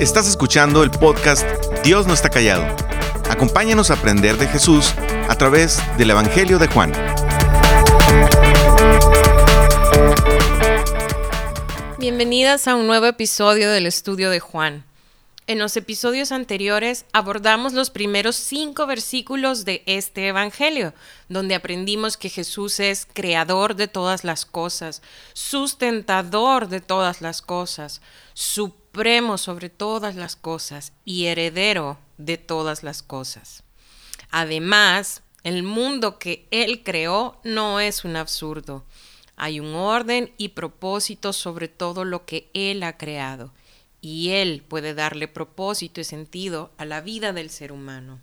Estás escuchando el podcast Dios no está callado. Acompáñanos a aprender de Jesús a través del Evangelio de Juan. Bienvenidas a un nuevo episodio del estudio de Juan. En los episodios anteriores abordamos los primeros cinco versículos de este Evangelio, donde aprendimos que Jesús es creador de todas las cosas, sustentador de todas las cosas, supremo sobre todas las cosas y heredero de todas las cosas. Además, el mundo que Él creó no es un absurdo. Hay un orden y propósito sobre todo lo que Él ha creado y Él puede darle propósito y sentido a la vida del ser humano.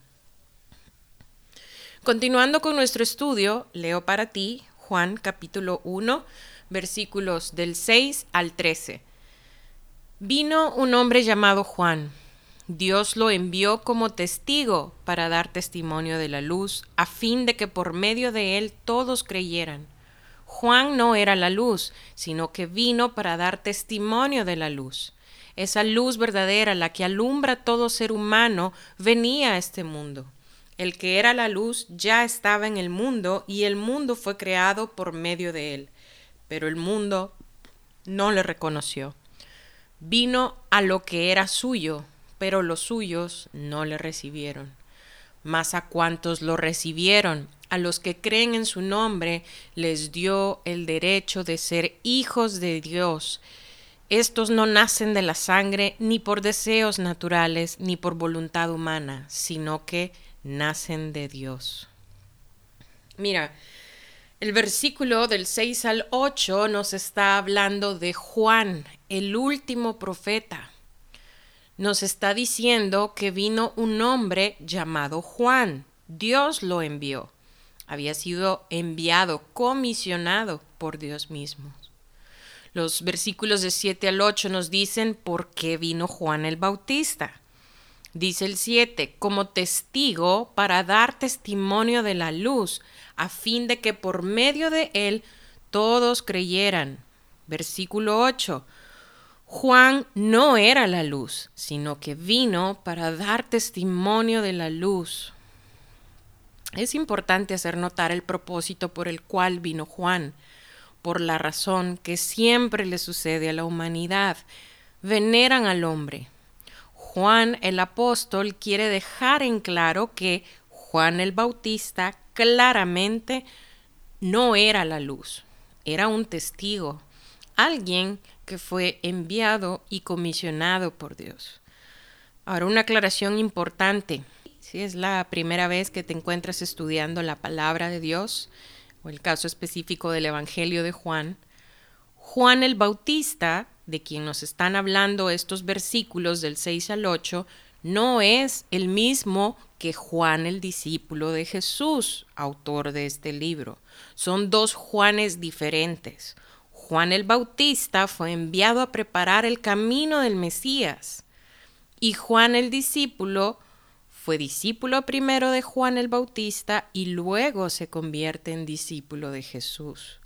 Continuando con nuestro estudio, leo para ti Juan capítulo 1, versículos del 6 al 13. Vino un hombre llamado Juan. Dios lo envió como testigo para dar testimonio de la luz, a fin de que por medio de él todos creyeran. Juan no era la luz, sino que vino para dar testimonio de la luz esa luz verdadera, la que alumbra todo ser humano, venía a este mundo. El que era la luz ya estaba en el mundo y el mundo fue creado por medio de él. Pero el mundo no le reconoció. Vino a lo que era suyo, pero los suyos no le recibieron. Mas a cuantos lo recibieron, a los que creen en su nombre, les dio el derecho de ser hijos de Dios estos no nacen de la sangre ni por deseos naturales ni por voluntad humana, sino que nacen de Dios. Mira, el versículo del 6 al 8 nos está hablando de Juan, el último profeta. Nos está diciendo que vino un hombre llamado Juan. Dios lo envió. Había sido enviado, comisionado por Dios mismo. Los versículos de 7 al 8 nos dicen por qué vino Juan el Bautista. Dice el 7, como testigo para dar testimonio de la luz, a fin de que por medio de él todos creyeran. Versículo 8, Juan no era la luz, sino que vino para dar testimonio de la luz. Es importante hacer notar el propósito por el cual vino Juan por la razón que siempre le sucede a la humanidad. Veneran al hombre. Juan el apóstol quiere dejar en claro que Juan el Bautista claramente no era la luz, era un testigo, alguien que fue enviado y comisionado por Dios. Ahora, una aclaración importante. Si es la primera vez que te encuentras estudiando la palabra de Dios, el caso específico del Evangelio de Juan, Juan el Bautista, de quien nos están hablando estos versículos del 6 al 8, no es el mismo que Juan el discípulo de Jesús, autor de este libro. Son dos Juanes diferentes. Juan el Bautista fue enviado a preparar el camino del Mesías y Juan el discípulo fue discípulo primero de Juan el Bautista y luego se convierte en discípulo de Jesús.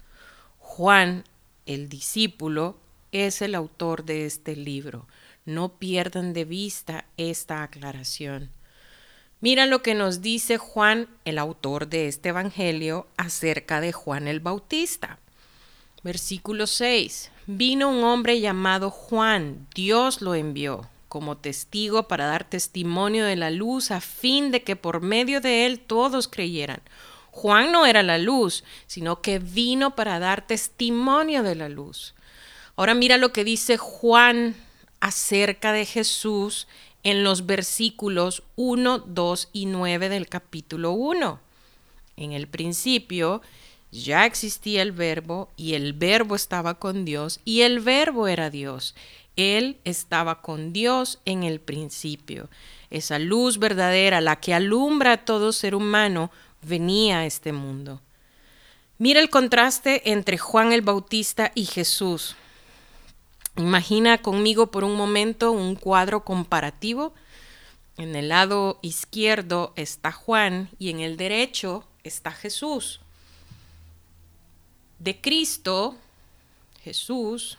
Juan, el discípulo, es el autor de este libro. No pierdan de vista esta aclaración. Mira lo que nos dice Juan, el autor de este Evangelio, acerca de Juan el Bautista. Versículo 6. Vino un hombre llamado Juan, Dios lo envió como testigo para dar testimonio de la luz a fin de que por medio de él todos creyeran. Juan no era la luz, sino que vino para dar testimonio de la luz. Ahora mira lo que dice Juan acerca de Jesús en los versículos 1, 2 y 9 del capítulo 1. En el principio ya existía el verbo y el verbo estaba con Dios y el verbo era Dios. Él estaba con Dios en el principio. Esa luz verdadera, la que alumbra a todo ser humano, venía a este mundo. Mira el contraste entre Juan el Bautista y Jesús. Imagina conmigo por un momento un cuadro comparativo. En el lado izquierdo está Juan y en el derecho está Jesús. De Cristo, Jesús,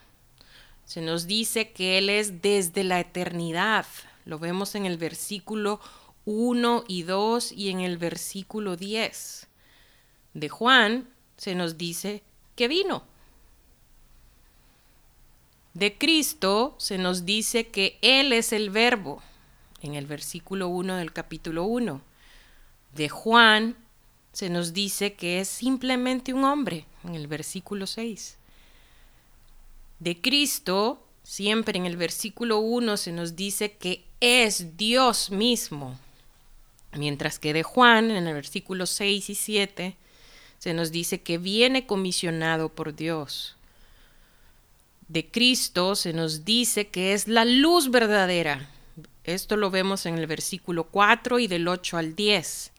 se nos dice que Él es desde la eternidad. Lo vemos en el versículo 1 y 2 y en el versículo 10. De Juan se nos dice que vino. De Cristo se nos dice que Él es el verbo, en el versículo 1 del capítulo 1. De Juan se nos dice que es simplemente un hombre, en el versículo 6. De Cristo, siempre en el versículo 1 se nos dice que es Dios mismo, mientras que de Juan, en el versículo 6 y 7, se nos dice que viene comisionado por Dios. De Cristo se nos dice que es la luz verdadera. Esto lo vemos en el versículo 4 y del 8 al 10.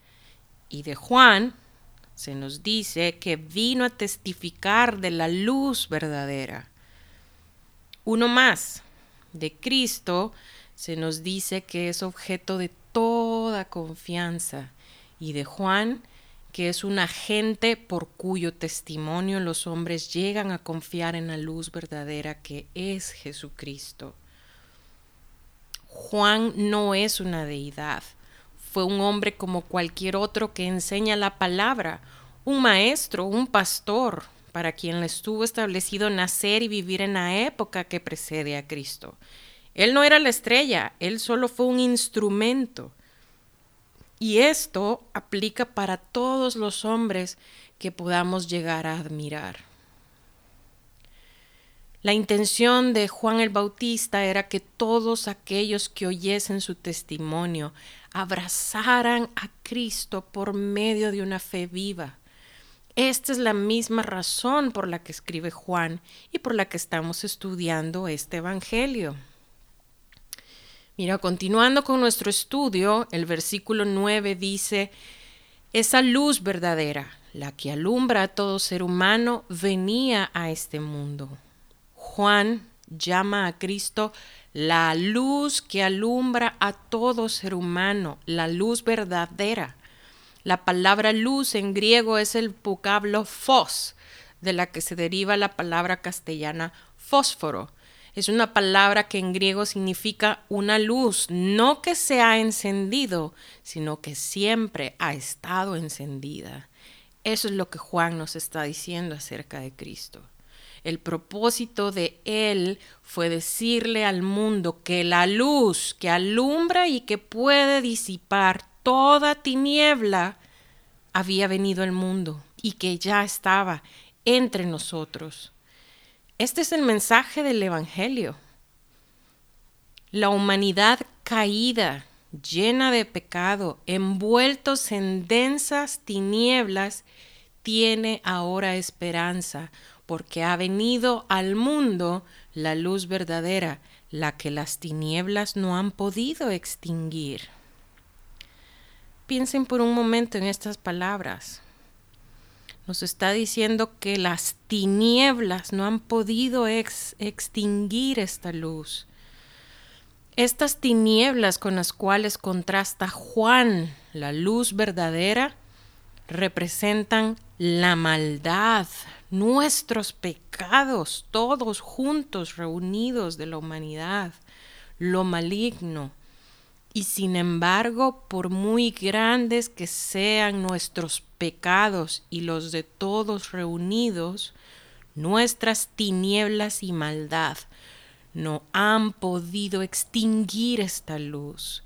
Y de Juan se nos dice que vino a testificar de la luz verdadera. Uno más, de Cristo se nos dice que es objeto de toda confianza. Y de Juan que es un agente por cuyo testimonio los hombres llegan a confiar en la luz verdadera que es Jesucristo. Juan no es una deidad, fue un hombre como cualquier otro que enseña la palabra, un maestro, un pastor, para quien le estuvo establecido nacer y vivir en la época que precede a Cristo. Él no era la estrella, él solo fue un instrumento. Y esto aplica para todos los hombres que podamos llegar a admirar. La intención de Juan el Bautista era que todos aquellos que oyesen su testimonio abrazaran a Cristo por medio de una fe viva. Esta es la misma razón por la que escribe Juan y por la que estamos estudiando este Evangelio. Mira, continuando con nuestro estudio, el versículo 9 dice, esa luz verdadera, la que alumbra a todo ser humano, venía a este mundo. Juan llama a Cristo la luz que alumbra a todo ser humano, la luz verdadera. La palabra luz en griego es el vocablo fos, de la que se deriva la palabra castellana fósforo es una palabra que en griego significa una luz, no que se ha encendido, sino que siempre ha estado encendida. Eso es lo que Juan nos está diciendo acerca de Cristo. El propósito de él fue decirle al mundo que la luz que alumbra y que puede disipar toda tiniebla había venido al mundo y que ya estaba entre nosotros. Este es el mensaje del Evangelio. La humanidad caída, llena de pecado, envueltos en densas tinieblas, tiene ahora esperanza, porque ha venido al mundo la luz verdadera, la que las tinieblas no han podido extinguir. Piensen por un momento en estas palabras nos está diciendo que las tinieblas no han podido extinguir esta luz. Estas tinieblas con las cuales contrasta Juan, la luz verdadera, representan la maldad, nuestros pecados, todos juntos, reunidos de la humanidad, lo maligno, y sin embargo, por muy grandes que sean nuestros pecados y los de todos reunidos, nuestras tinieblas y maldad no han podido extinguir esta luz.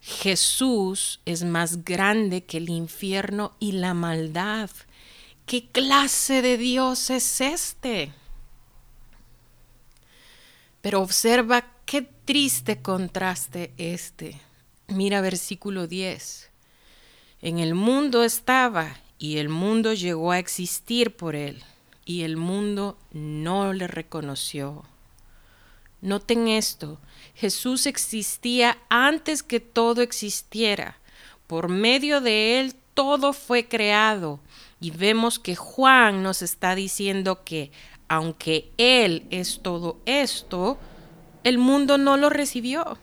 Jesús es más grande que el infierno y la maldad. ¿Qué clase de Dios es este? Pero observa Qué triste contraste este. Mira versículo 10. En el mundo estaba y el mundo llegó a existir por él y el mundo no le reconoció. Noten esto, Jesús existía antes que todo existiera. Por medio de él todo fue creado. Y vemos que Juan nos está diciendo que aunque él es todo esto, el mundo no lo recibió.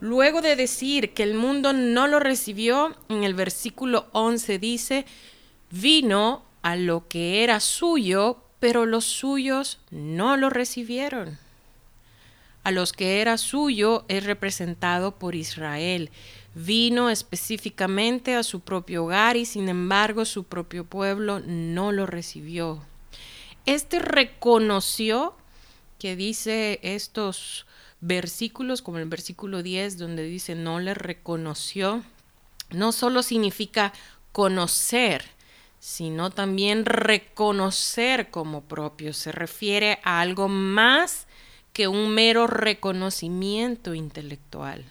Luego de decir que el mundo no lo recibió, en el versículo 11 dice, vino a lo que era suyo, pero los suyos no lo recibieron. A los que era suyo es representado por Israel. Vino específicamente a su propio hogar y sin embargo su propio pueblo no lo recibió. Este reconoció que dice estos versículos, como el versículo 10, donde dice no le reconoció, no solo significa conocer, sino también reconocer como propio. Se refiere a algo más que un mero reconocimiento intelectual.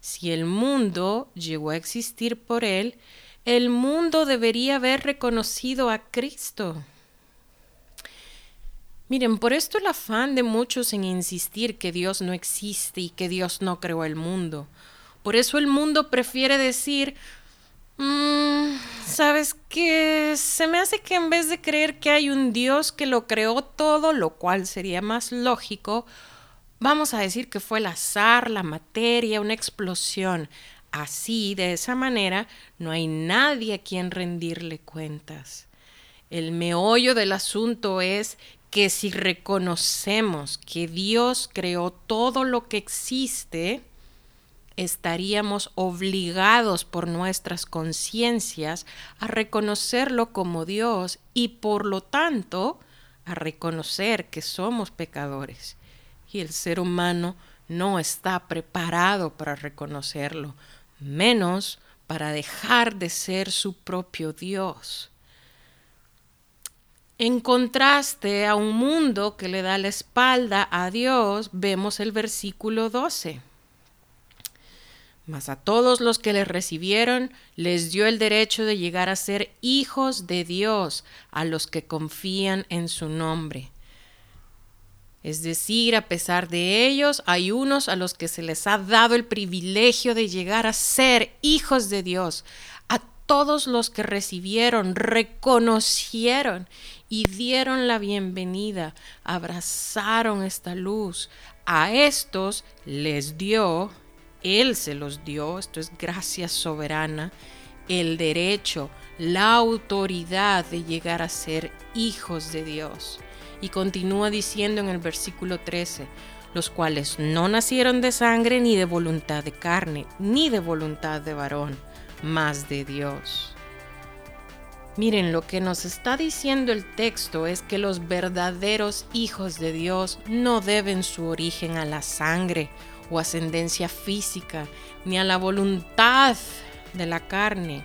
Si el mundo llegó a existir por él, el mundo debería haber reconocido a Cristo. Miren, por esto el afán de muchos en insistir que Dios no existe y que Dios no creó el mundo. Por eso el mundo prefiere decir, Mm, Sabes que se me hace que en vez de creer que hay un Dios que lo creó todo, lo cual sería más lógico, vamos a decir que fue el azar, la materia, una explosión. Así, de esa manera, no hay nadie a quien rendirle cuentas. El meollo del asunto es que si reconocemos que Dios creó todo lo que existe, estaríamos obligados por nuestras conciencias a reconocerlo como Dios y por lo tanto a reconocer que somos pecadores. Y el ser humano no está preparado para reconocerlo, menos para dejar de ser su propio Dios. En contraste a un mundo que le da la espalda a Dios, vemos el versículo 12. Mas a todos los que le recibieron les dio el derecho de llegar a ser hijos de Dios, a los que confían en su nombre. Es decir, a pesar de ellos, hay unos a los que se les ha dado el privilegio de llegar a ser hijos de Dios. A todos los que recibieron, reconocieron y dieron la bienvenida, abrazaron esta luz. A estos les dio él se los dio, esto es gracia soberana, el derecho, la autoridad de llegar a ser hijos de Dios. Y continúa diciendo en el versículo 13, los cuales no nacieron de sangre ni de voluntad de carne, ni de voluntad de varón, mas de Dios. Miren, lo que nos está diciendo el texto es que los verdaderos hijos de Dios no deben su origen a la sangre o ascendencia física, ni a la voluntad de la carne,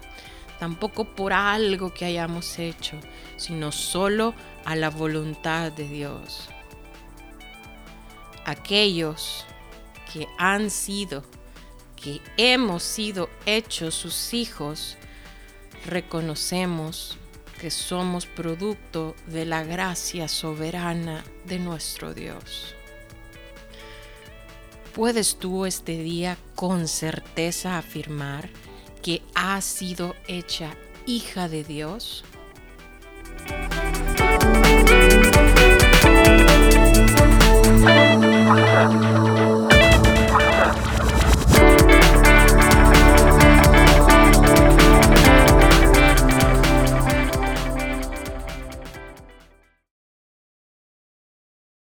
tampoco por algo que hayamos hecho, sino solo a la voluntad de Dios. Aquellos que han sido, que hemos sido hechos sus hijos, reconocemos que somos producto de la gracia soberana de nuestro Dios. ¿Puedes tú este día con certeza afirmar que has sido hecha hija de Dios?